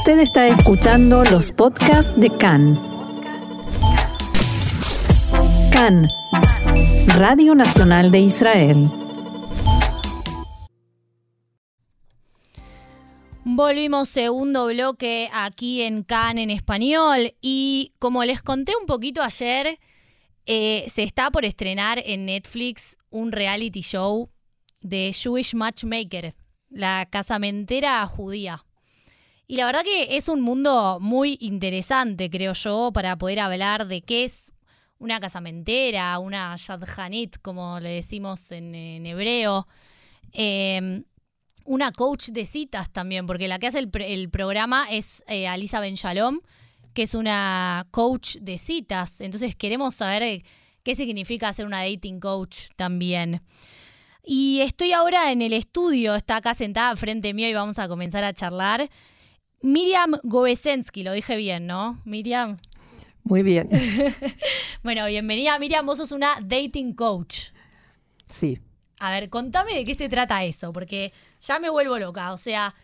Usted está escuchando los podcasts de CAN. CAN, Radio Nacional de Israel. Volvimos segundo bloque aquí en CAN en español y como les conté un poquito ayer, eh, se está por estrenar en Netflix un reality show de Jewish Matchmaker, la casamentera judía. Y la verdad que es un mundo muy interesante, creo yo, para poder hablar de qué es una casamentera, una shadchanit, como le decimos en, hebreo. Eh, una coach de citas también, porque la que hace el, el programa es eh, Alisa Ben Shalom, que es una coach de citas. Entonces queremos saber eh, qué significa ser una dating coach también. Y estoy ahora en el estudio, está acá sentada frente mío y vamos a comenzar a charlar. Miriam Govesensky, lo dije bien, ¿no? Miriam. Muy bien. bueno, bienvenida Miriam, vos sos una dating coach. Sí. A ver, contame de qué se trata eso, porque ya me vuelvo loca. O sea,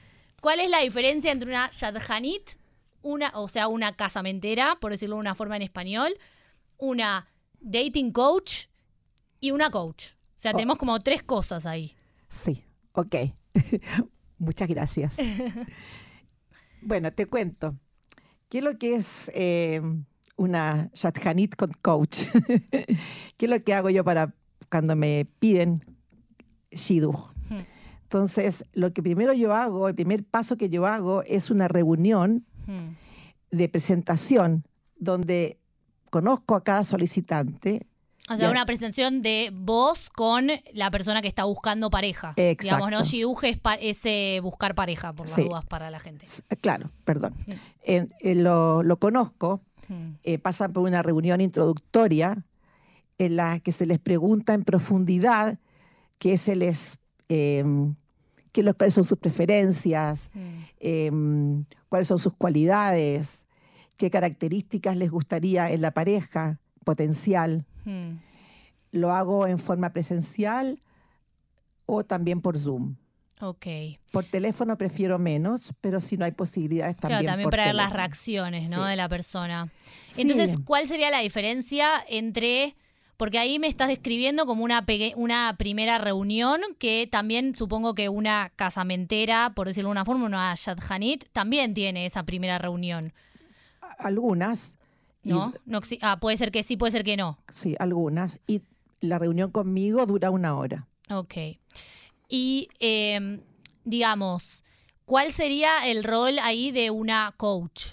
¿cuál es la diferencia entre una shadchanit, una, o sea, una casamentera, por decirlo de una forma en español, una dating coach y una coach? O sea, Oh. tenemos como tres cosas ahí. Sí, ok. Muchas gracias. bueno, te cuento. ¿Qué es lo que es eh, una Shadchanit con coach? ¿Qué es lo que hago yo para cuando me piden Shidduch? Hmm. Entonces, lo que primero yo hago, el primer paso que yo hago es una reunión Hmm. de presentación donde conozco a cada solicitante. O sea, una presentación de vos con la persona que está buscando pareja. Digamos, ¿no? Exacto. Shidduch es, pa- es, eh, buscar pareja, por las Sí. dudas para la gente. Claro, perdón. Mm. Eh, eh, lo, lo conozco, Hmm. eh, pasan por una reunión introductoria en la que se les pregunta en profundidad qué se les, qué lo- cuáles son sus preferencias, Hmm. eh, cuáles son sus cualidades, qué características les gustaría en la pareja potencial. Hmm. Lo hago en forma presencial o también por Zoom. Ok. Por teléfono prefiero menos, pero si no hay posibilidades también. Claro, también por para ver las teléfono. reacciones, ¿no? Sí. De la persona. Sí. Entonces, ¿cuál sería la diferencia entre... Porque ahí me estás describiendo como una, una primera reunión que también supongo que una casamentera, por decirlo de una forma, una shadchanit, también tiene esa primera reunión, algunas. Y- ¿no? no ah, puede ser que sí, puede ser que no. sí, algunas. Y la reunión conmigo dura una hora. Ok. Y, eh, digamos, ¿cuál sería el rol ahí de una coach?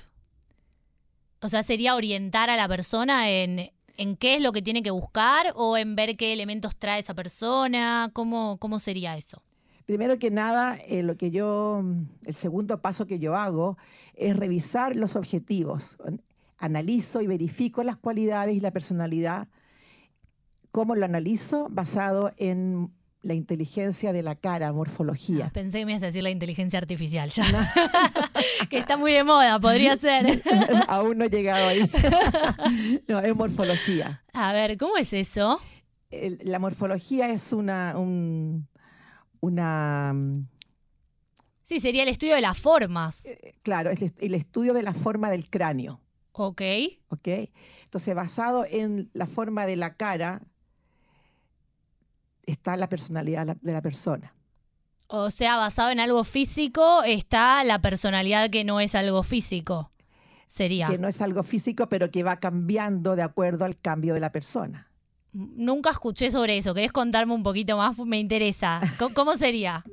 O sea, ¿sería orientar a la persona en, en qué es lo que tiene que buscar o en ver qué elementos trae esa persona? ¿Cómo, cómo sería eso? Primero que nada, eh, lo que yo, el segundo paso que yo hago es revisar los objetivos. Analizo y verifico las cualidades y la personalidad. ¿Cómo lo analizo? Basado en la inteligencia de la cara, morfología. Pensé que me ibas a decir la inteligencia artificial ya. que está muy de moda, podría ser. Aún no he llegado ahí. no, es morfología. A ver, ¿cómo es eso? La morfología es una, un- una mm, Sí, sería el estudio de las formas. eh, claro, es el estudio de la forma del cráneo. Ok. ¿ok? Entonces, basado en la forma de la cara, está la personalidad de la- persona. O sea, basado en algo físico está la personalidad que no es algo físico. Sería. Que no es algo físico, pero que va cambiando de acuerdo al cambio de la persona. Nunca escuché sobre eso. ¿Querés contarme un poquito más? Me interesa. ¿Cómo, cómo sería?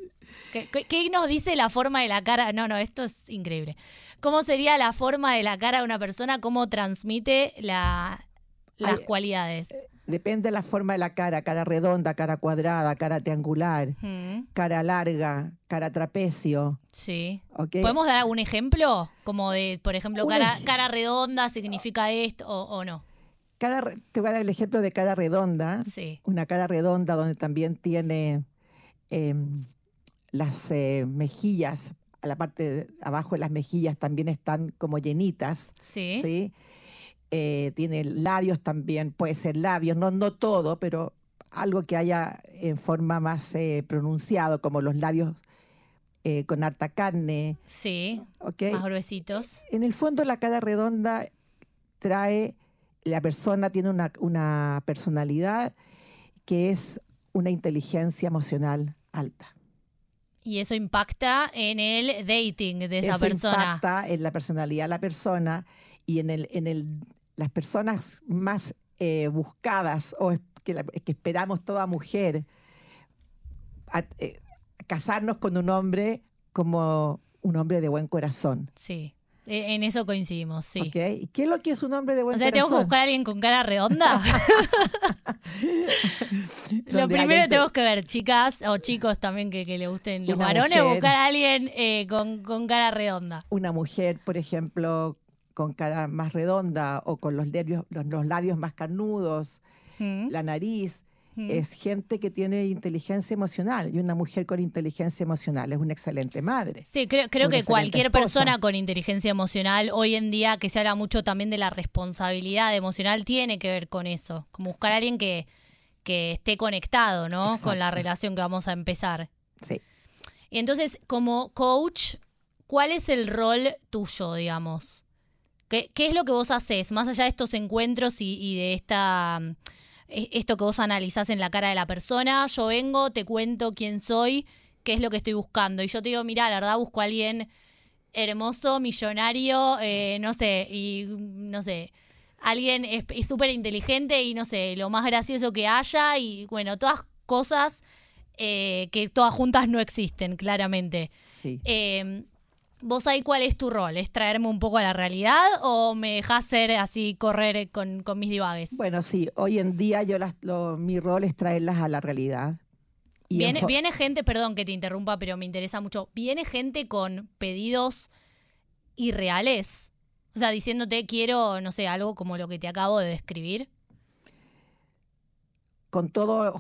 ¿Qué, nos dice la forma de la cara? No, no, esto es increíble. ¿Cómo sería la forma de la cara de una persona? ¿Cómo transmite la- las Ay, cualidades? Depende de la forma de la cara, cara redonda, cara cuadrada, cara triangular, Mm, cara larga, cara trapecio. sí. ¿Podemos dar algún ejemplo? Como de, por ejemplo, cara, ej- cara redonda significa esto o, o no. Te voy a dar el ejemplo de cara redonda. Sí. Una cara redonda donde también tiene em, las eh, mejillas, a la parte de abajo de las mejillas también están como llenitas. Sí. ¿sí? Eh, tiene labios también, puede ser labios, no, no todo, pero algo que haya en forma más eh, pronunciado, como los labios eh, con harta carne. Sí, ¿ok? más gruesitos. En el fondo, la cara redonda trae, la persona tiene una, una personalidad que es una inteligencia emocional alta. Y eso impacta en el dating de esa Eso persona. impacta en la personalidad de la persona y en, el, en el, las personas más eh, buscadas o que, la- que esperamos toda mujer a- eh, casarnos con un hombre como un hombre de buen corazón. Sí, en eso coincidimos, sí. ¿ok? ¿Y ¿Qué es lo que es un hombre de buen O sea, tengo que buscar a alguien con cara redonda. Lo primero que tenemos que ver, chicas o chicos también que, que le gusten los varones, buscar a alguien eh, con, con cara redonda. una mujer, por ejemplo, con cara más redonda o con los, nervios, los, los labios más carnudos, Mm, la nariz, mm. es gente que tiene inteligencia emocional y una mujer con inteligencia emocional es una excelente madre. Sí, creo, creo que cualquier esposa. persona con inteligencia emocional, hoy en día que se habla mucho también de la responsabilidad emocional, tiene que ver con eso. Como buscar a alguien que, que esté conectado, ¿no? Con la relación que vamos a empezar. Sí. Y entonces, como coach, ¿cuál es el rol tuyo, digamos? ¿Qué, qué es lo que vos haces, más allá de estos encuentros y, y de esta esto que vos analizás en la cara de la persona? Yo vengo, te cuento quién soy, qué es lo que estoy buscando. Y yo te digo, mira, la verdad busco a alguien hermoso, millonario, eh, no sé, y no sé, alguien es es súper inteligente y no sé, lo más gracioso que haya y bueno, todas cosas eh, que todas juntas no existen, claramente. Sí. Eh, ¿Vos ahí cuál es tu rol? ¿Es traerme un poco a la realidad o me dejás ser así, correr con, con mis divagues? Bueno, sí, hoy en día yo las, lo- mi rol es traerlas a la realidad. Y Viene, gente, perdón que te interrumpa, pero me interesa mucho. ¿Viene gente con pedidos irreales? O sea, diciéndote quiero, no sé, algo como lo que te acabo de describir. con todo,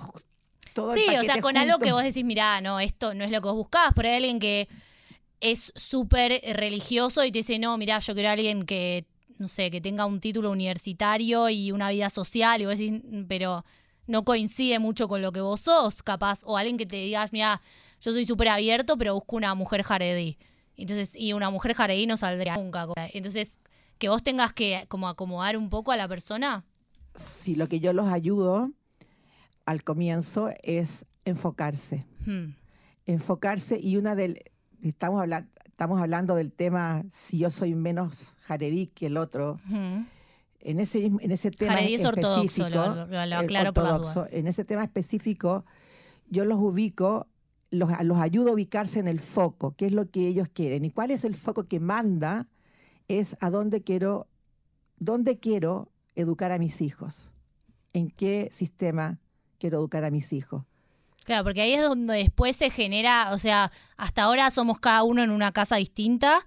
todo el Sí, o sea, con algo que vos decís, mirá, no, esto no es lo que vos buscabas, pero hay alguien que es súper religioso y te dice, no, mirá, yo quiero a alguien que, no sé, que tenga un título universitario y una vida social, y vos decís, "Mm, pero no coincide mucho con lo que vos sos, capaz, o alguien que te digas, mira, yo soy súper abierto, pero busco una mujer jaredí. Entonces, y una mujer jaredí no saldría nunca. Entonces, que vos tengas que como acomodar un poco a la persona. Sí, lo que yo los ayudo al comienzo es enfocarse. hmm, enfocarse y una del estamos hablando estamos hablando del tema si yo soy menos jaredí que el otro. En ese en ese tema Jaredí es ortodoxo, específico lo- lo- lo eh, aclaro por las ortodoxo, dudas. en ese tema específico yo los ubico los, los ayudo a ubicarse en el foco qué es lo que ellos quieren y cuál es el foco que manda es a dónde quiero dónde quiero educar a mis hijos en qué sistema quiero educar a mis hijos Claro, porque ahí es donde después se genera, o sea, hasta ahora somos cada uno en una casa distinta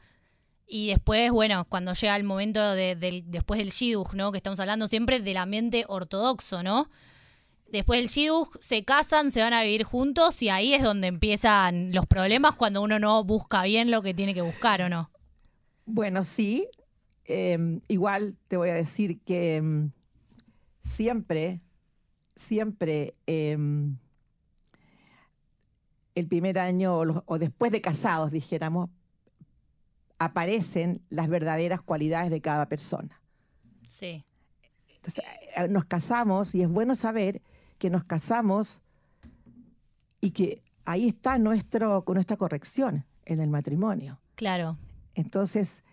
y después, bueno, cuando llega el momento de- después del shidduch, ¿no? Que estamos hablando siempre del ambiente ortodoxo, ¿no? Después del shidduch se casan, se van a vivir juntos y ahí es donde empiezan los problemas cuando uno no busca bien lo que tiene que buscar, ¿o no? Bueno, sí. Eh, igual te voy a decir que mm, siempre, siempre eh, el primer año o, los- o después de casados, dijéramos, aparecen las verdaderas cualidades de cada persona. Sí. Entonces, eh, nos casamos y es bueno saber que nos casamos y que ahí está nuestro, nuestra corrección en el matrimonio. Claro. Entonces,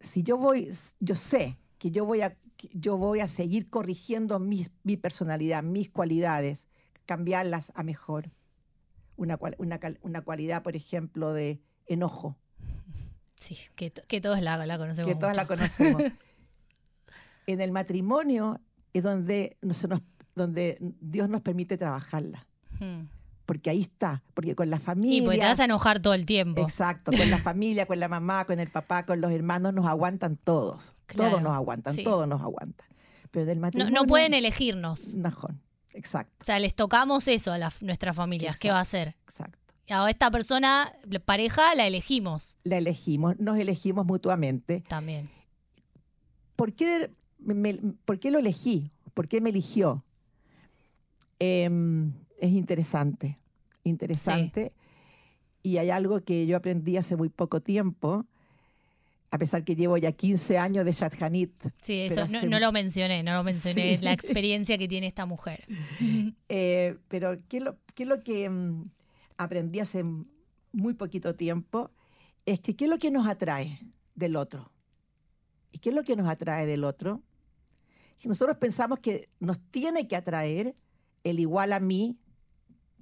si yo voy, yo sé que yo voy a, yo voy a seguir corrigiendo mis- mi personalidad, mis cualidades, cambiarlas a mejor. Una, cual- una, una cualidad, por ejemplo, de enojo, Sí, que, que todos la, la conocemos. que todas la mucho. conocemos. en el matrimonio es donde, nos, donde Dios nos permite trabajarla, Hmm. porque ahí está, porque con la Y familia... porque te vas a enojar todo el tiempo. Exacto, con la familia, con la mamá, con el papá, con los hermanos, nos aguantan todos. Claro, Todos nos aguantan, sí. todos nos aguantan. Pero del No, matrimonio... no pueden elegirnos. Najón, exacto, O sea, les tocamos eso a nuestras familias. ¿Qué va a hacer? exacto. Y a esta persona, pareja, la elegimos La elegimos, nos elegimos mutuamente. también. ¿Por qué, me- por qué lo elegí? ¿Por qué me eligió? Em, es interesante, interesante. Y hay algo que yo aprendí hace muy poco tiempo, a pesar que llevo ya 15 años de Shadchanit. Sí, eso pero no, hace- no lo mencioné, no lo mencioné, Sí. la experiencia que tiene esta mujer. Eh, pero ¿qué es lo, qué es lo que mm, aprendí hace muy poquito tiempo? Es que ¿qué es lo que nos atrae del otro? ¿Y qué es lo que nos atrae del otro? Que nosotros pensamos que nos tiene que atraer el igual a mí,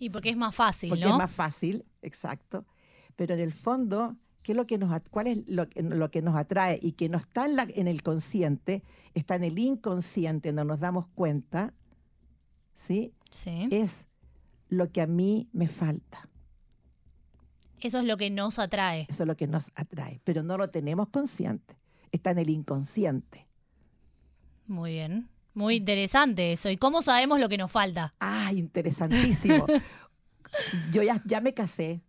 Y porque es más fácil, porque ¿no? es más fácil, exacto. Pero en el fondo, ¿qué es lo que nos, ¿cuál es lo, que- lo que nos atrae y que no está en, la- en el consciente, está en el inconsciente, no nos damos cuenta, ¿sí? Sí. Es lo que a mí me falta. Eso es lo que nos atrae. Eso es lo que nos atrae, pero no lo tenemos consciente. Está en el inconsciente. Muy bien. Muy interesante eso. ¿Y cómo sabemos lo que nos falta? Ah, interesantísimo. Yo ya, ya me casé,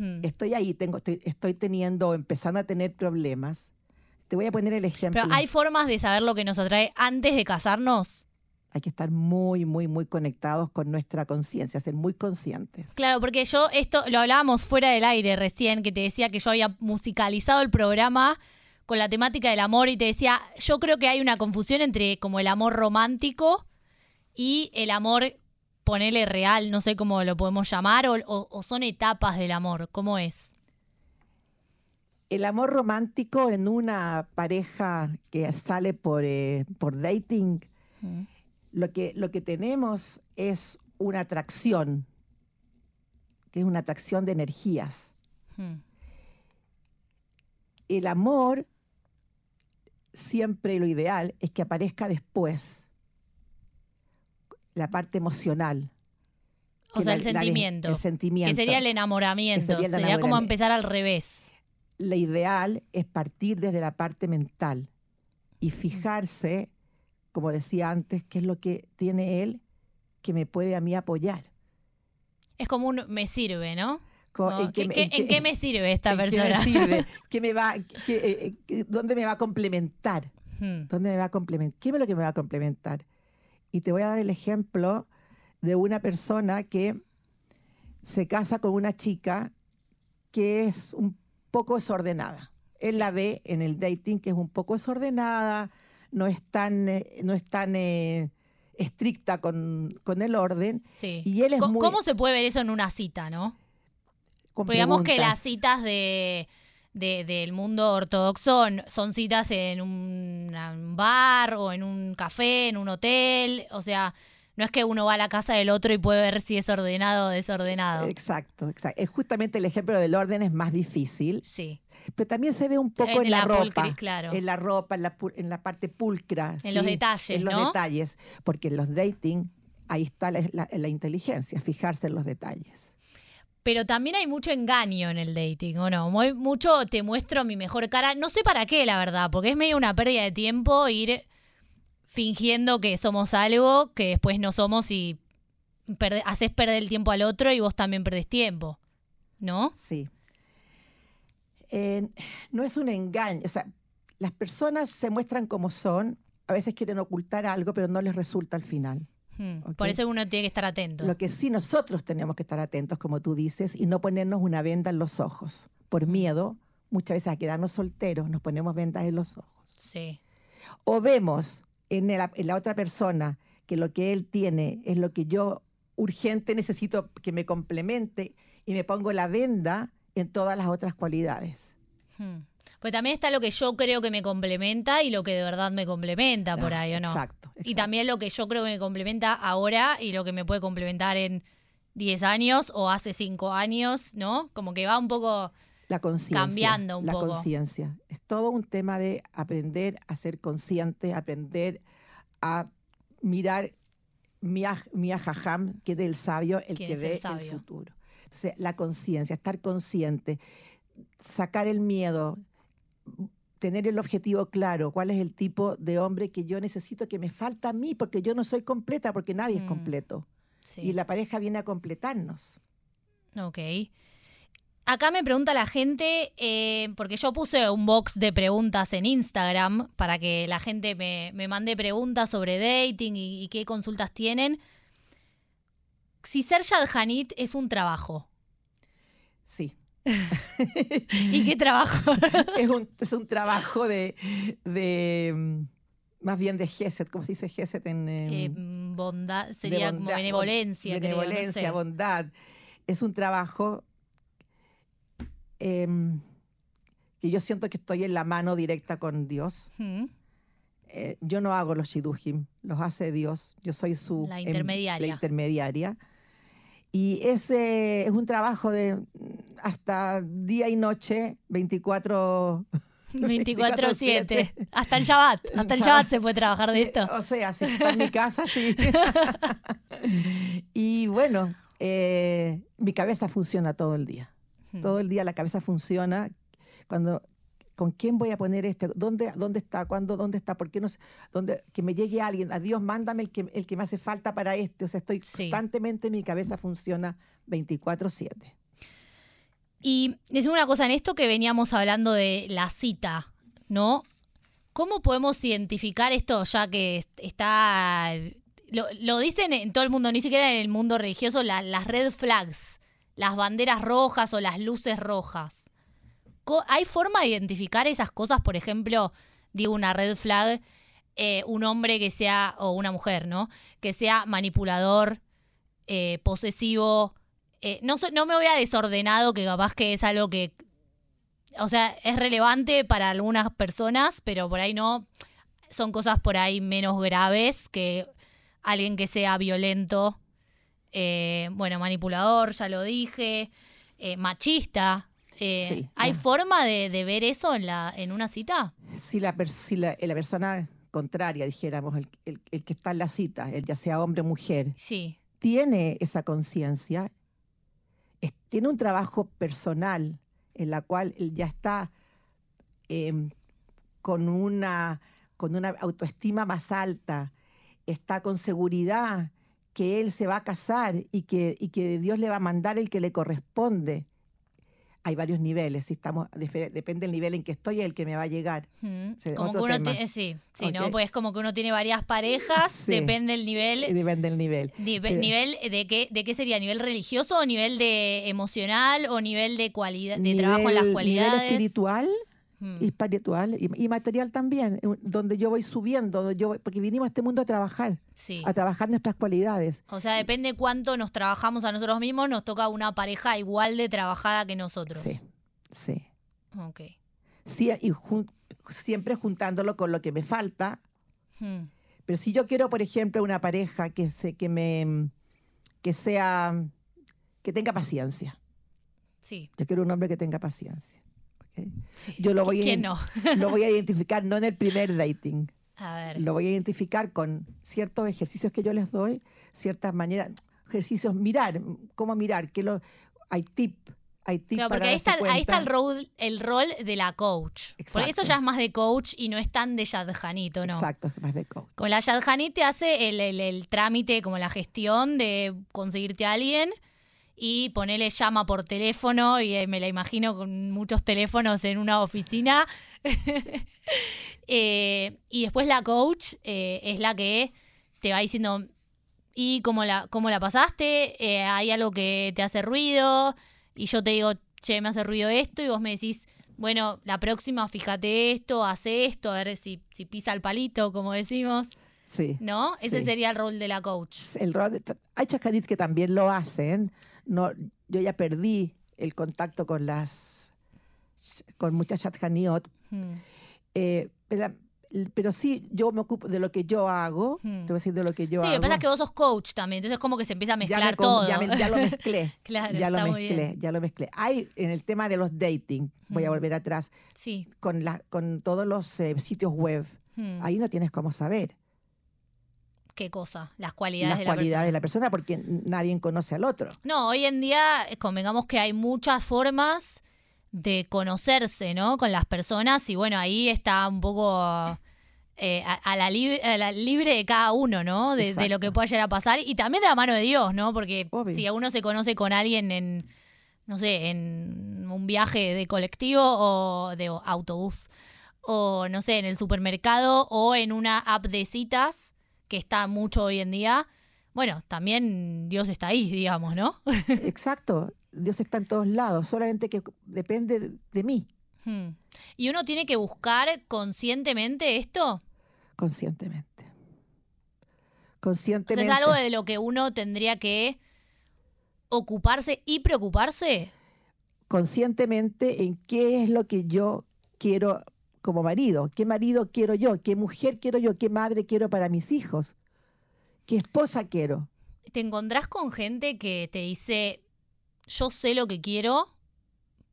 Hmm. estoy ahí, tengo, estoy, estoy teniendo, empezando a tener problemas. Te voy a poner el ejemplo. Pero hay formas de saber lo que nos atrae antes de casarnos. Hay que estar muy, muy, muy conectados con nuestra conciencia, ser muy conscientes. Claro, porque yo esto lo hablábamos fuera del aire recién, que te decía que yo había musicalizado el programa con la temática del amor y te decía, yo creo que hay una confusión entre como el amor romántico y el amor, ponele real, no sé cómo lo podemos llamar, o, o- o son etapas del amor, ¿cómo es? El amor romántico en una pareja que sale por, eh, por dating, Mm. lo que, lo que tenemos es una atracción, que es una atracción de energías. Mm. El amor, siempre lo ideal es que aparezca después, la parte emocional. O sea, la- el la sentimiento. el sentimiento. Que sería el enamoramiento. Sería el sería como enamoramiento. empezar al revés. lo ideal es partir desde la parte mental y fijarse, como decía antes, qué es lo que tiene él que me puede a mí apoyar. Es como un me sirve, ¿no? Co- No, en ¿qué- me- qué- en ¿En qué me sirve esta en qué persona? me sirve? ¿Qué me va, qué, eh, eh, ¿Dónde me va a complementar? Hmm. ¿Dónde me va a complementar? ¿Qué es lo que me va a complementar? Y te voy a dar el ejemplo de una persona que se casa con una chica que es un poco desordenada. Él la ve en el dating que es un poco desordenada, no es tan, eh, no es tan eh, estricta con, con el orden. Sí. Y él es Co- muy- ¿Cómo se puede ver eso en una cita, no? digamos que las citas de, de- del mundo ortodoxo son citas en un, un bar o en un café, en un hotel. O sea, no es que uno va a la casa del otro y puede ver si es ordenado o desordenado. Exacto, exacto. Es justamente el ejemplo del orden es más difícil, Sí. pero también se ve un poco En en, la, la ropa. claro. En la ropa, en la, en la parte pulcra. En los detalles, En los ¿no? detalles. Porque en los dating, ahí está la, la- la inteligencia, fijarse en los detalles. Pero también hay mucho engaño en el dating, ¿o no? Mucho te muestro mi mejor cara. No sé para qué, la verdad, porque es medio una pérdida de tiempo ir fingiendo que somos algo que después no somos y haces perder el tiempo al otro y vos también perdés tiempo, ¿no? Sí. No es un engaño. O sea, las personas se muestran como son, a veces quieren ocultar algo, pero no les resulta al final. Hmm. Ok. Por eso uno tiene que estar atento. Lo que sí nosotros tenemos que estar atentos, como tú dices, y no ponernos una venda en los ojos. Por miedo, muchas veces a quedarnos solteros, nos ponemos vendas en los ojos. Sí. O vemos en la, en la otra persona que lo que él tiene es lo que yo urgente necesito que me complemente y me pongo la venda en todas las otras cualidades. Hmm. Pues también está lo que yo creo que me complementa y lo que de verdad me complementa por Ah, ahí, ¿o no? Exacto. Y también lo que yo creo que me complementa ahora y lo que me puede complementar en 10 años o hace 5 años, ¿no? Como que va un poco... la cambiando un la poco. conciencia. Es todo un tema de aprender a ser consciente, aprender a mirar Mia, Mia Jajam, que es el sabio, el ¿Quién que el ve el, sabio? futuro. Entonces, la conciencia, estar consciente, sacar el miedo, tener el objetivo claro, cuál es el tipo de hombre que yo necesito, que me falta a mí, porque yo no soy completa, porque nadie es Mm, completo. Sí. Y la pareja viene a completarnos. Ok. Acá me pregunta la gente, eh, porque yo puse un box de preguntas en Instagram para que la gente me, me mande preguntas sobre dating y, y qué consultas tienen. Si ser Yadjanit es un trabajo. Sí, ¿Y qué trabajo? es, un, es un trabajo de, de mm, más bien de Geset, ¿cómo se dice Geset en Eh, em, bondad, sería como bondad- benevolencia. creo, no benevolencia, sé. bondad. Es un trabajo em, que yo siento que estoy en la mano directa con Dios. Mm. Eh, yo no hago los shidujim, los hace Dios. Yo soy su La em- intermediaria. la intermediaria. Y ese es un trabajo de mm, hasta día y noche, 24 24-7. Hasta el Shabbat. Hasta el Shabbat. Se puede trabajar de esto. O sea, si está en mi casa, sí. y bueno, eh, mi cabeza funciona todo el día. Hmm. Todo el día la cabeza funciona. Cuando, ¿con quién voy a poner este? ¿Dónde, dónde está? ¿Cuándo? ¿Dónde está? ¿Por qué no sé? ¿Dónde, que me llegue alguien. A Dios, mándame el que, el que me hace falta para este. O sea, estoy Sí. constantemente, mi cabeza funciona 24/7. Y es una cosa en esto que veníamos hablando de la cita, ¿no? ¿Cómo podemos identificar esto ya que est- está... Lo, dicen en todo el mundo, ni siquiera en el mundo religioso, la- las red flags, las banderas rojas o las luces rojas. ¿Hay forma de identificar esas cosas? Por ejemplo, digo una red flag, eh, un hombre que sea, o una mujer, ¿no? Que sea manipulador, eh, posesivo, eh, no, so- no me voy a desordenado, que capaz que es algo que, o sea, es relevante para algunas personas, pero por ahí no. Son cosas por ahí menos graves que alguien que sea violento, eh, bueno, manipulador, ya lo dije, eh, machista. Sí, ¿Hay forma de, de ver eso en, la, en una cita? Si la, si la, la persona contraria, dijéramos, el, el- el que está en la cita, el ya sea hombre o mujer, Sí. tiene esa conciencia, tiene un trabajo personal en la cual él ya está em, con, una, con una autoestima más alta, está con seguridad que él se va a casar y que, y que Dios le va a mandar el que le corresponde. Hay varios niveles, si estamos, depende del nivel en que estoy, el que me va a llegar. Mm. Sí, como otro que uno tema. sí, sí, ¿no? Pues como que uno tiene varias parejas, Sí. depende del nivel. Depende del nivel. Nive- Pero- ¿Nivel de qué, de qué sería? ¿Nivel religioso o nivel de emocional o nivel de cualidad, de trabajo en las cualidades? Nivel espiritual Mm, y espiritual y, y material también, eh, donde yo voy subiendo, donde yo voy- porque vinimos a este mundo a trabajar, sí. a trabajar nuestras cualidades. O sea, depende cuánto nos trabajamos a nosotros mismos, nos toca una pareja igual de trabajada que nosotros. Sí, sí. Ok. Sí, y jun- siempre juntándolo con lo que me falta. Mm, Pero si yo quiero, por ejemplo, una pareja que, se, que me que sea que tenga paciencia. Sí, Yo quiero un hombre que tenga paciencia. Sí. Yo lo voy a ¿Quién ident- no? Lo voy a identificar no en el primer dating. A ver. lo voy a identificar con ciertos ejercicios que yo les doy, ciertas maneras, ejercicios, mirar, cómo mirar, que lo, hay tip, hay tip Claro, para porque ahí está, ahí está el, rol, el rol de la coach. Porque eso Exacto. ya es más de coach y no es tan de Yadjanito, ¿no? Exacto, es más de coach. Como la Yadjanit te hace el, el- el trámite, como la gestión de conseguirte a alguien y ponerle llama por teléfono y eh, me la imagino con muchos teléfonos en una oficina. Eh, y después la coach eh, es la que te va diciendo, ¿y cómo la, cómo la pasaste? Eh, ¿Hay algo que te hace ruido? Y yo te digo, che, me hace ruido esto y vos me decís, bueno, la próxima fíjate esto, hace esto, a ver si, si pisa el palito, como decimos. Sí. ¿No? Ese Sí. sería el rol de la coach. El rol de- hay chascadís que también lo hacen. No, yo ya perdí el contacto con las con muchas chatjaniot, Hmm. eh, pero, pero sí yo me ocupo de lo que yo hago, Hmm. te voy a decir de lo que yo sí, hago. lo que pasa es que vos sos coach también, entonces como que se empieza a ya, mezclar me com- todo. ya, me- ya lo mezclé. claro, ya lo está muy mezclé, bien. ya lo mezclé. Hay en el tema de los dating, voy a Mm. volver atrás, Sí. con, la, con todos los eh, sitios web, Hmm. ahí no tienes cómo saber ¿Qué cosa? Las cualidades las de la cualidades de la persona porque nadie conoce al otro. No, hoy en día eh, convengamos que hay muchas formas de conocerse, ¿no? Con las personas y bueno, ahí está un poco eh, a, a la lib- a la libre de cada uno, ¿no? De, de lo que pueda llegar a pasar y también de la mano de Dios, ¿no? Porque Obvio. si uno se conoce con alguien en, no sé, en un viaje de colectivo o de autobús o no sé, en el supermercado o en una app de citas que está mucho hoy en día. Bueno, también Dios está ahí, digamos, ¿no? Exacto. Dios está en todos lados, solamente que depende de, mí, Hmm. ¿Y uno tiene que buscar conscientemente esto? conscientemente. Conscientemente. ¿Es algo de lo que uno tendría que ocuparse y preocuparse? conscientemente en qué es lo que yo quiero como marido, qué marido quiero yo, qué mujer quiero yo, qué madre quiero para mis hijos, qué esposa quiero. ¿Te encontrás con gente que te dice, yo sé lo que quiero,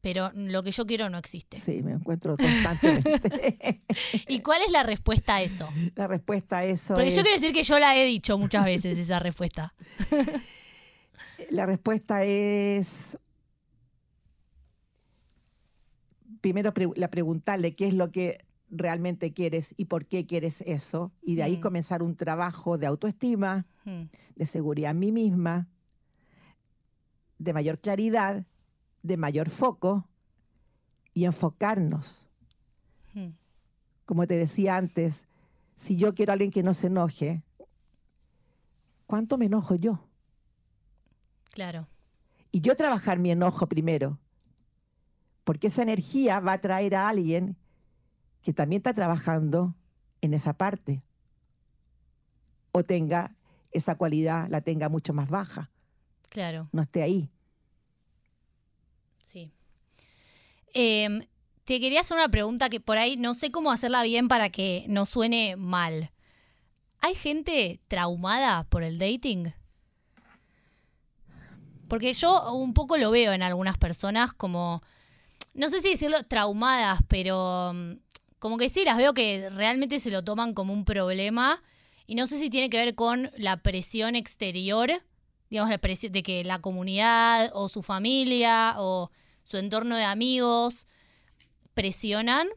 pero lo que yo quiero no existe? Sí, me encuentro constantemente. ¿Y cuál es la respuesta a eso? la respuesta a eso Porque es, yo quiero decir que yo la he dicho muchas veces, esa respuesta. la respuesta es primero pre- la preguntarle qué es lo que realmente quieres y por qué quieres eso y de ahí Mm. comenzar un trabajo de autoestima, Hmm. de seguridad en mí misma, de mayor claridad, de mayor foco y enfocarnos. Hmm. Como te decía antes, si yo quiero a alguien que no se enoje, ¿cuánto me enojo yo? Claro. Y yo trabajar mi enojo primero, porque esa energía va a traer a alguien que también está trabajando en esa parte o tenga esa cualidad, la tenga mucho más baja, Claro, no esté ahí. sí. Em, te quería hacer una pregunta que por ahí no sé cómo hacerla bien para que no suene mal. ¿Hay gente traumada por el dating? Porque yo un poco lo veo en algunas personas como, no sé si decirlo traumadas, pero mm, como que sí, las veo que realmente se lo toman como un problema y no sé si tiene que ver con la presión exterior, digamos, la presión de que la comunidad o su familia o su entorno de amigos presionan,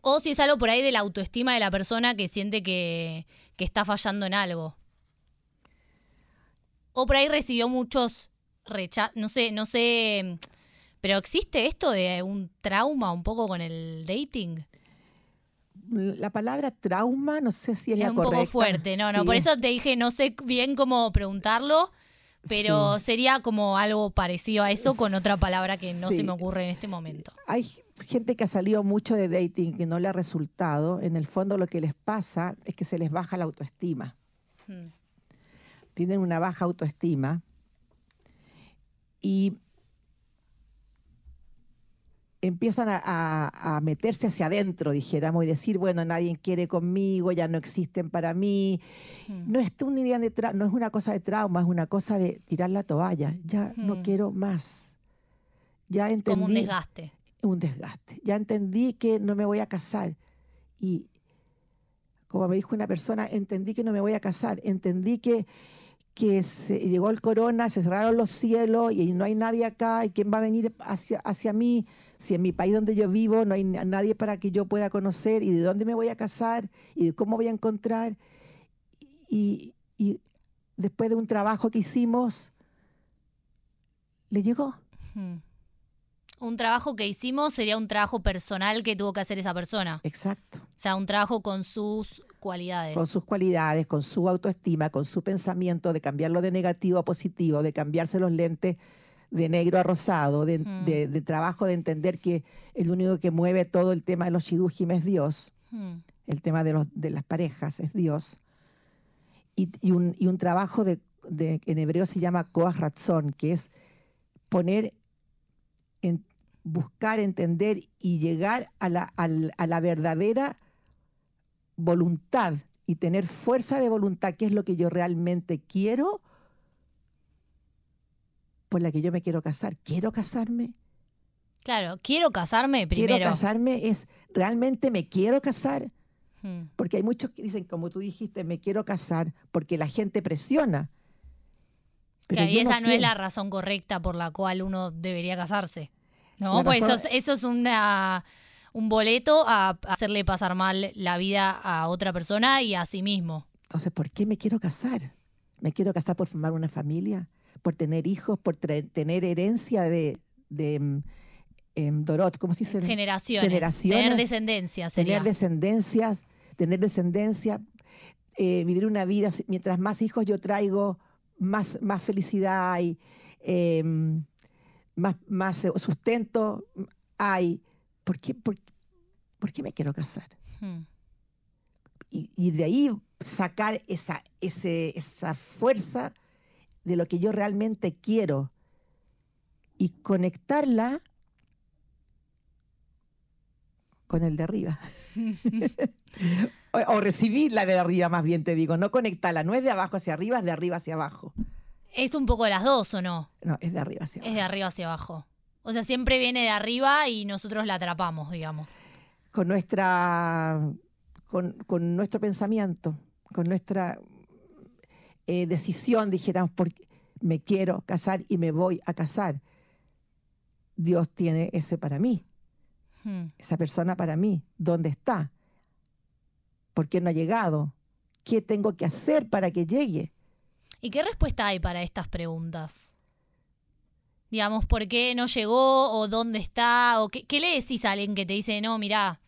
o si es algo por ahí de la autoestima de la persona que siente que, que está fallando en algo. O por ahí recibió muchos rechazos, no sé, no sé, pero existe esto de un trauma un poco con el dating. La palabra trauma, no sé si es, Es la un correcta. poco fuerte, no, no, por es- eso te dije, no sé bien cómo preguntarlo, pero sí. sería como algo parecido a eso con otra palabra que no se me ocurre en este momento. Hay gente que ha salido mucho de dating que no le ha resultado. En el fondo lo que les pasa es que se les baja la autoestima. Mm. tienen una baja autoestima y empiezan a, a- a meterse hacia adentro, dijéramos, y decir, bueno, nadie quiere conmigo, ya no existen para mí. Mm. No es, una idea de tra- no es una cosa de trauma, es una cosa de tirar la toalla. Ya no Mm. quiero más. Ya entendí Como un desgaste. un desgaste. Ya entendí que no me voy a casar. Y como me dijo una persona, entendí que no me voy a casar. Entendí que, que se, llegó el corona, se cerraron los cielos y no hay nadie acá. ¿Y quién va a venir hacia, hacia mí? Si en mi país donde yo vivo no hay na- nadie para que yo pueda conocer. ¿Y de dónde me voy a casar? ¿Y de cómo voy a encontrar? Y, y después de un trabajo que hicimos, le llegó. Un trabajo que hicimos sería un trabajo personal que tuvo que hacer esa persona. Exacto. O sea, un trabajo con sus cualidades. con sus cualidades, con su autoestima, con su pensamiento de cambiarlo de negativo a positivo, de cambiarse los lentes de negro a rosado, de, Mm. de- de trabajo de entender que el único que mueve todo el tema de los shidujim es Dios, Mm. el tema de, los, de las parejas es Dios. Y, y un, y un trabajo de, de- en hebreo se llama koach ratzon, que es poner, en, buscar, entender y llegar a la, a la verdadera voluntad y tener fuerza de voluntad, que es lo que yo realmente quiero, por la que yo me quiero casar. ¿Quiero casarme? Claro, quiero casarme primero. Quiero casarme es, ¿realmente me quiero casar? Mm. Porque hay muchos que dicen, como tú dijiste, me quiero casar porque la gente presiona. Pero Claro, y esa no, es la razón correcta por la cual uno debería casarse. No, La pues eso, razón- es- eso es una, un boleto a hacerle pasar mal la vida a otra persona y a sí mismo. Entonces, ¿por qué me quiero casar? ¿Me quiero casar por formar una familia? ¿Por tener hijos? ¿Por tener herencia de, de em, Dorot? ¿Cómo se dice? Generaciones. Generaciones, Tener descendencia sería. tener descendencias, tener descendencia, eh, vivir una vida, mientras más hijos yo traigo, más, más felicidad hay. em, más, más sustento hay. ¿Por qué, por, por qué me quiero casar? Hmm. Y, y de ahí sacar esa, ese, esa fuerza de lo que yo realmente quiero y conectarla con el de arriba. o, o recibirla de arriba, más bien te digo. No conectarla, no es de abajo hacia arriba, es de arriba hacia abajo. Es un poco de las dos, ¿o no? No, es de arriba hacia Es de abajo. arriba hacia abajo. O sea, siempre viene de arriba y nosotros la atrapamos, digamos. Con nuestra. Con, con nuestro pensamiento, con nuestra eh, decisión, dijéramos, porque me quiero casar y me voy a casar. Dios tiene ese para mí. Hmm. esa persona para mí? ¿Dónde está? ¿Por qué no ha llegado? ¿Qué tengo que hacer para que llegue? ¿Y qué respuesta hay para estas preguntas? Digamos, ¿por qué no llegó? ¿O dónde está? ¿O qué, qué le decís a alguien que te dice, no, mirá,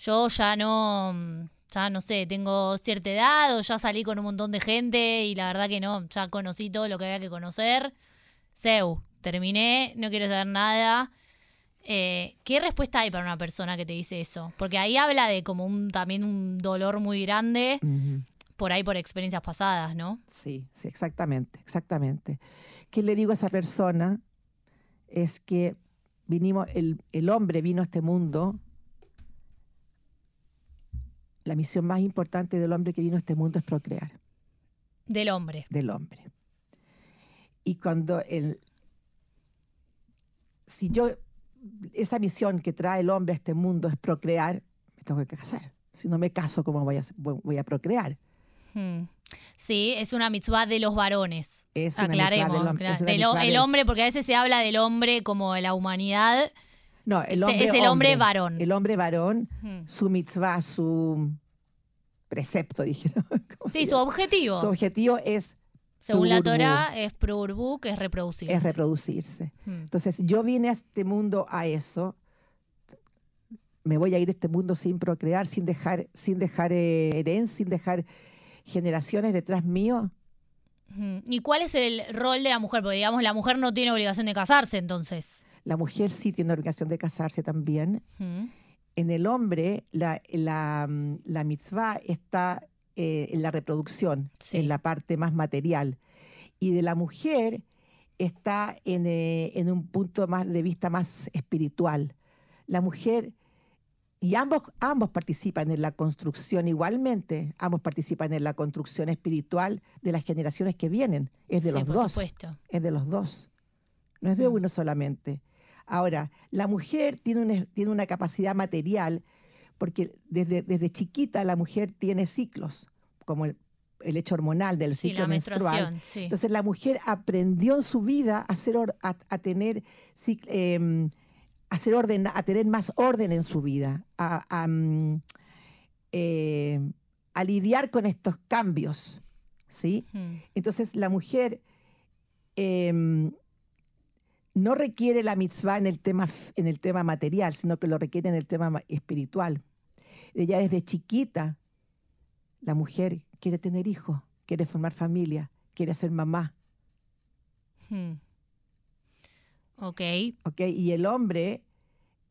yo ya no, mm, ya no sé, tengo cierta edad o ya salí con un montón de gente y la verdad que no, ya conocí todo lo que había que conocer. Seu, terminé, no quiero saber nada. Eh, ¿Qué respuesta hay para una persona que te dice eso? Porque ahí habla de como un también un dolor muy grande por ahí por experiencias pasadas, ¿no? Sí, sí, exactamente, exactamente. ¿Qué le digo a esa persona? Es que vinimos, el, el hombre vino a este mundo. La misión más importante del hombre que vino a este mundo es procrear, Del hombre. del hombre. Y cuando el. Si yo. Esa misión que trae el hombre a este mundo es procrear, me tengo que casar. Si no me caso, ¿cómo voy a, voy a procrear? Hmm. Sí, es una mitzvah de los varones. Es una mitzvah Aclaremos. del hom- claro. es una Del mitzvah el hombre, porque a veces se habla del hombre como de la humanidad. No, el Es- hombre es el hombre varón. El hombre varón, Hmm. su mitzvah, su precepto, dijeron. ¿Cómo se Sí, su objetivo, Su objetivo es, según la. Torah, es prurbu, que es reproducir. es reproducirse. Hmm. Entonces, yo vine a este mundo a eso. Me voy a ir a este mundo sin procrear, sin dejar, sin dejar eh, herencia, sin dejar generaciones detrás mío. Hmm. ¿Y cuál es el rol de la mujer? Porque digamos, la mujer no tiene obligación de casarse, entonces. La mujer sí tiene obligación de casarse también. En el hombre, la, la, mm, la mitzvah está eh, en la reproducción, Sí. en la parte más material. Y de la mujer está en, eh, en un punto más de vista más espiritual. La mujer, y ambos, ambos participan en la construcción igualmente, ambos participan en la construcción espiritual de las generaciones que vienen. Es de Sí, los por dos supuesto. es de los dos, no es de Mm. uno solamente. Ahora, la mujer tiene una, tiene una capacidad material porque desde, desde chiquita la mujer tiene ciclos, como el, el hecho hormonal del ciclo menstrual. Sí. Entonces la mujer aprendió en su vida a, ser a, a tener em, a, ser orden, a tener más orden en su vida, a, a, mm, eh, a lidiar con estos cambios. ¿sí? Entonces la mujer em, no requiere la mitzvah en el, tema, en el tema material, sino que lo requiere en el tema ma- espiritual. Ella desde chiquita, la mujer quiere tener hijos, quiere formar familia, quiere ser mamá. Hmm. Ok. ¿ok? Y el hombre,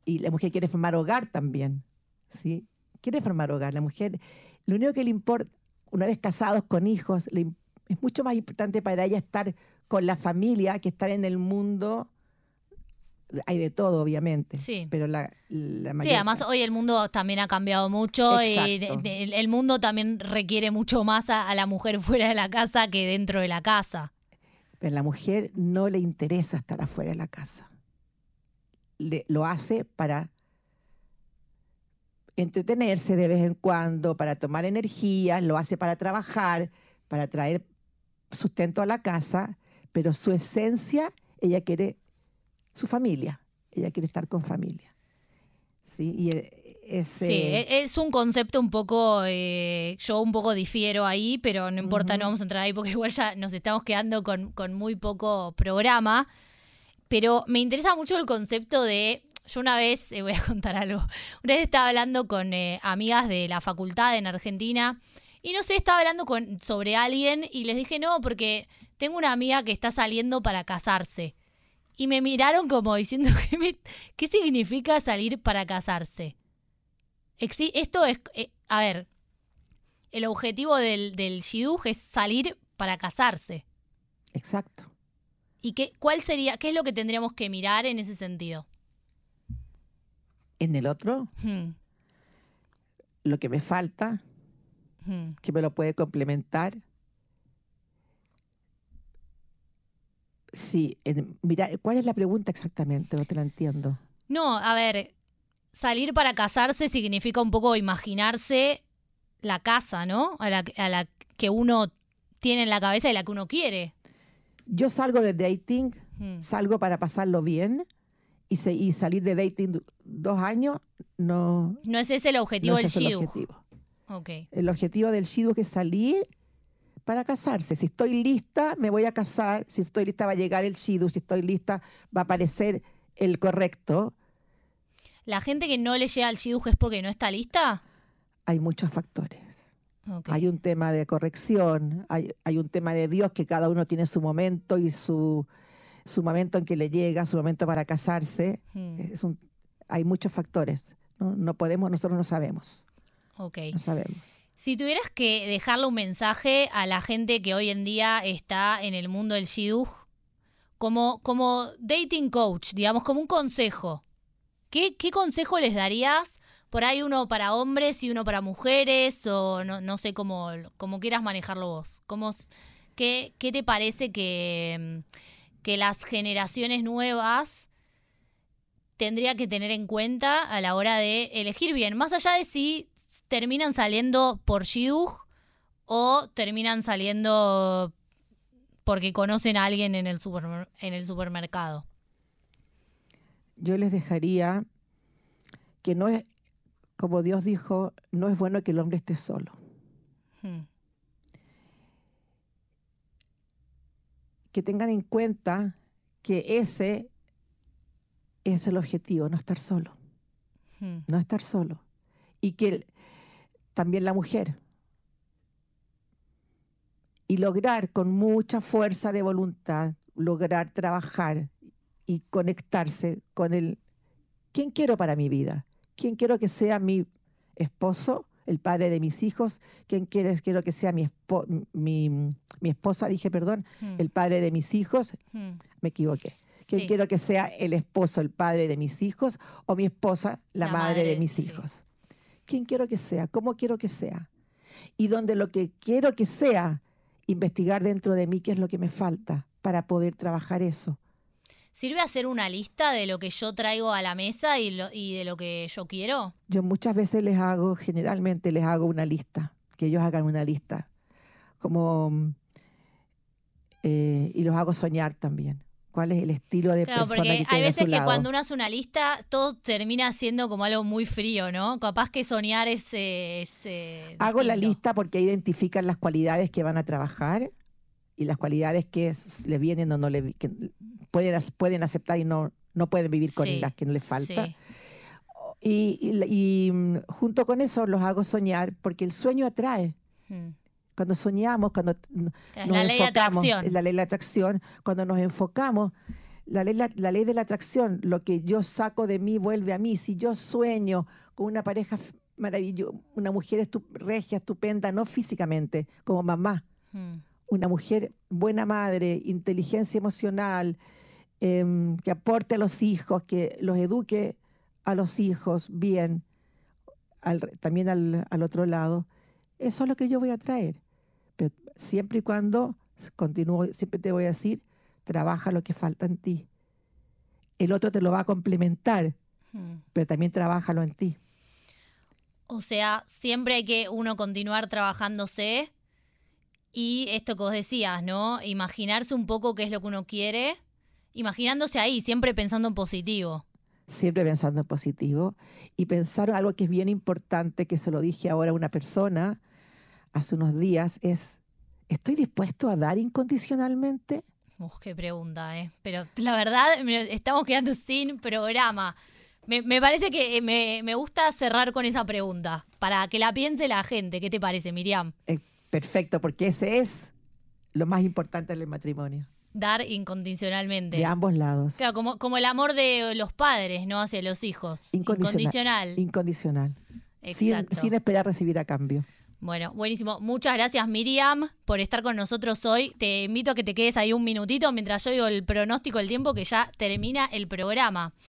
y la mujer quiere formar hogar también, ¿sí? Quiere formar hogar. La mujer, lo único que le importa, una vez casados con hijos, le es mucho más importante para ella estar con la familia que estar en el mundo. Hay de todo, obviamente. Sí. Pero la, la Sí, además hoy el mundo también ha cambiado mucho y Exacto. de- de- el mundo también requiere mucho más a, a la mujer fuera de la casa que dentro de la casa. Pero a la mujer no le interesa estar afuera de la casa. Le- lo hace para entretenerse de vez en cuando, para tomar energía, lo hace para trabajar, para traer sustento a la casa, pero su esencia, ella quiere su familia, ella quiere estar con familia. Sí, y e- ese, Sí, e- es un concepto un poco, eh, yo un poco difiero ahí, pero no importa, no vamos a entrar ahí porque igual ya nos estamos quedando con, con muy poco programa. Pero me interesa mucho el concepto de, yo una vez, eh, voy a contar algo, una vez estaba hablando con eh, amigas de la facultad en Argentina y no sé, estaba hablando con, sobre alguien y les dije, no, porque tengo una amiga que está saliendo para casarse. Y me miraron como diciendo, ¿qué, me- qué significa salir para casarse? Exi- esto es, eh, a ver, el objetivo del, del shidduch es salir para casarse. Exacto. ¿Y qué, cuál sería, qué es lo que tendríamos que mirar en ese sentido? En el otro, Hmm, lo que me falta, hmm. que me lo puede complementar. Sí, en- mira, ¿cuál es la pregunta exactamente? No te la entiendo. No, a ver, salir para casarse significa un poco imaginarse la casa, ¿no? A la, a la que uno tiene en la cabeza y la que uno quiere. Yo salgo de dating, Hmm. salgo para pasarlo bien y, se- y salir de dating dos años no, No es ese el objetivo no es del ese el objetivo. Ok. El objetivo del shidduch es salir para casarse. Si estoy lista, me voy a casar. Si estoy lista, va a llegar el shidduch. Si estoy lista, va a aparecer el correcto. ¿La gente que no le llega al shidduch es porque no está lista? Hay muchos factores. Hay un tema de corrección, hay, hay un tema de Dios que cada uno tiene su momento y su, su momento en que le llega, su momento para casarse. Hmm, Es un, hay muchos factores. ¿no? no podemos, nosotros no sabemos. No sabemos. Si tuvieras que dejarle un mensaje a la gente que hoy en día está en el mundo del shidduch, como, como dating coach, digamos, como un consejo, ¿qué, qué consejo les darías? Por ahí uno para hombres y uno para mujeres, o no, no sé cómo, cómo quieras manejarlo vos. ¿Cómo, qué, ¿Qué te parece que, que las generaciones nuevas tendría que tener en cuenta a la hora de elegir bien? Más allá de si terminan saliendo por shidduch o terminan saliendo porque conocen a alguien en el, supermer- en el supermercado. Yo les dejaría que no es, como Dios dijo, no es bueno que el hombre esté solo. Hmm, Que tengan en cuenta que ese es el objetivo, no estar solo. hmm, no estar solo. Y que el- también la mujer. Y lograr con mucha fuerza de voluntad, lograr trabajar y conectarse con el, ¿quién quiero para mi vida? ¿Quién quiero que sea mi esposo, el padre de mis hijos? ¿Quién quiere, quiero que sea mi, espo- mi, mi esposa, dije, perdón, hmm, el padre de mis hijos? hmm. Me equivoqué. ¿Quién Sí. quiero que sea el esposo, el padre de mis hijos o mi esposa, la, La madre, madre, de mis sí. hijos? ¿Quién quiero que sea? ¿Cómo quiero que sea? Y donde lo que quiero que sea, investigar dentro de mí qué es lo que me falta para poder trabajar eso. ¿Sirve hacer una lista de lo que yo traigo a la mesa y, lo- y de lo que yo quiero? Yo muchas veces les hago, generalmente les hago una lista, que ellos hagan una lista, como eh, y los hago soñar también. ¿Cuál es el estilo de Claro, persona porque que hay a veces su que lado? cuando uno hace una lista, todo termina siendo como algo muy frío, ¿no? Capaz que soñar es... eh, es, eh, Hago la lista porque identifican las cualidades que van a trabajar y las cualidades que es- le vienen o no le que pueden, pueden aceptar y no, no pueden vivir con Sí, las que no les falta. sí. Y, y la- y, mm, junto con eso los hago soñar porque el sueño atrae. Hmm. Cuando soñamos, cuando Es nos la ley de enfocamos, atracción. es la ley de la atracción, cuando nos enfocamos, la ley, la, la ley de la atracción, lo que yo saco de mí vuelve a mí. Si yo sueño con una pareja maravillosa, una mujer estu- regia, estupenda, no físicamente, como mamá, Hmm. una mujer buena madre, inteligencia emocional, em, que aporte a los hijos, que los eduque a los hijos bien, al también al, al otro lado, eso es lo que yo voy a traer. Siempre y cuando, continúo, siempre te voy a decir, trabaja lo que falta en ti. El otro te lo va a complementar, Hmm. pero también trabájalo en ti. O sea, siempre hay que uno continuar trabajándose y esto que vos decías, ¿no? Imaginarse un poco qué es lo que uno quiere, imaginándose ahí, siempre pensando en positivo. siempre pensando en positivo y pensar algo que es bien importante, que se lo dije ahora a una persona hace unos días, es, ¿estoy dispuesto a dar incondicionalmente? Uf, qué pregunta, ¿eh? Pero la verdad, estamos quedando sin programa. Me, me parece que eh, me, me gusta cerrar con esa pregunta, para que la piense la gente. ¿Qué te parece, Miriam? Eh, perfecto, porque ese es lo más importante en el matrimonio. dar incondicionalmente. De ambos lados. Claro, como, como el amor de los padres, ¿no? Hacia los hijos. Incondicional. Incondicional. Sin, sin esperar recibir a cambio. Bueno, buenísimo. Muchas gracias Miriam por estar con nosotros hoy. Te invito a que te quedes ahí un minutito mientras yo digo el pronóstico del tiempo que ya termina el programa.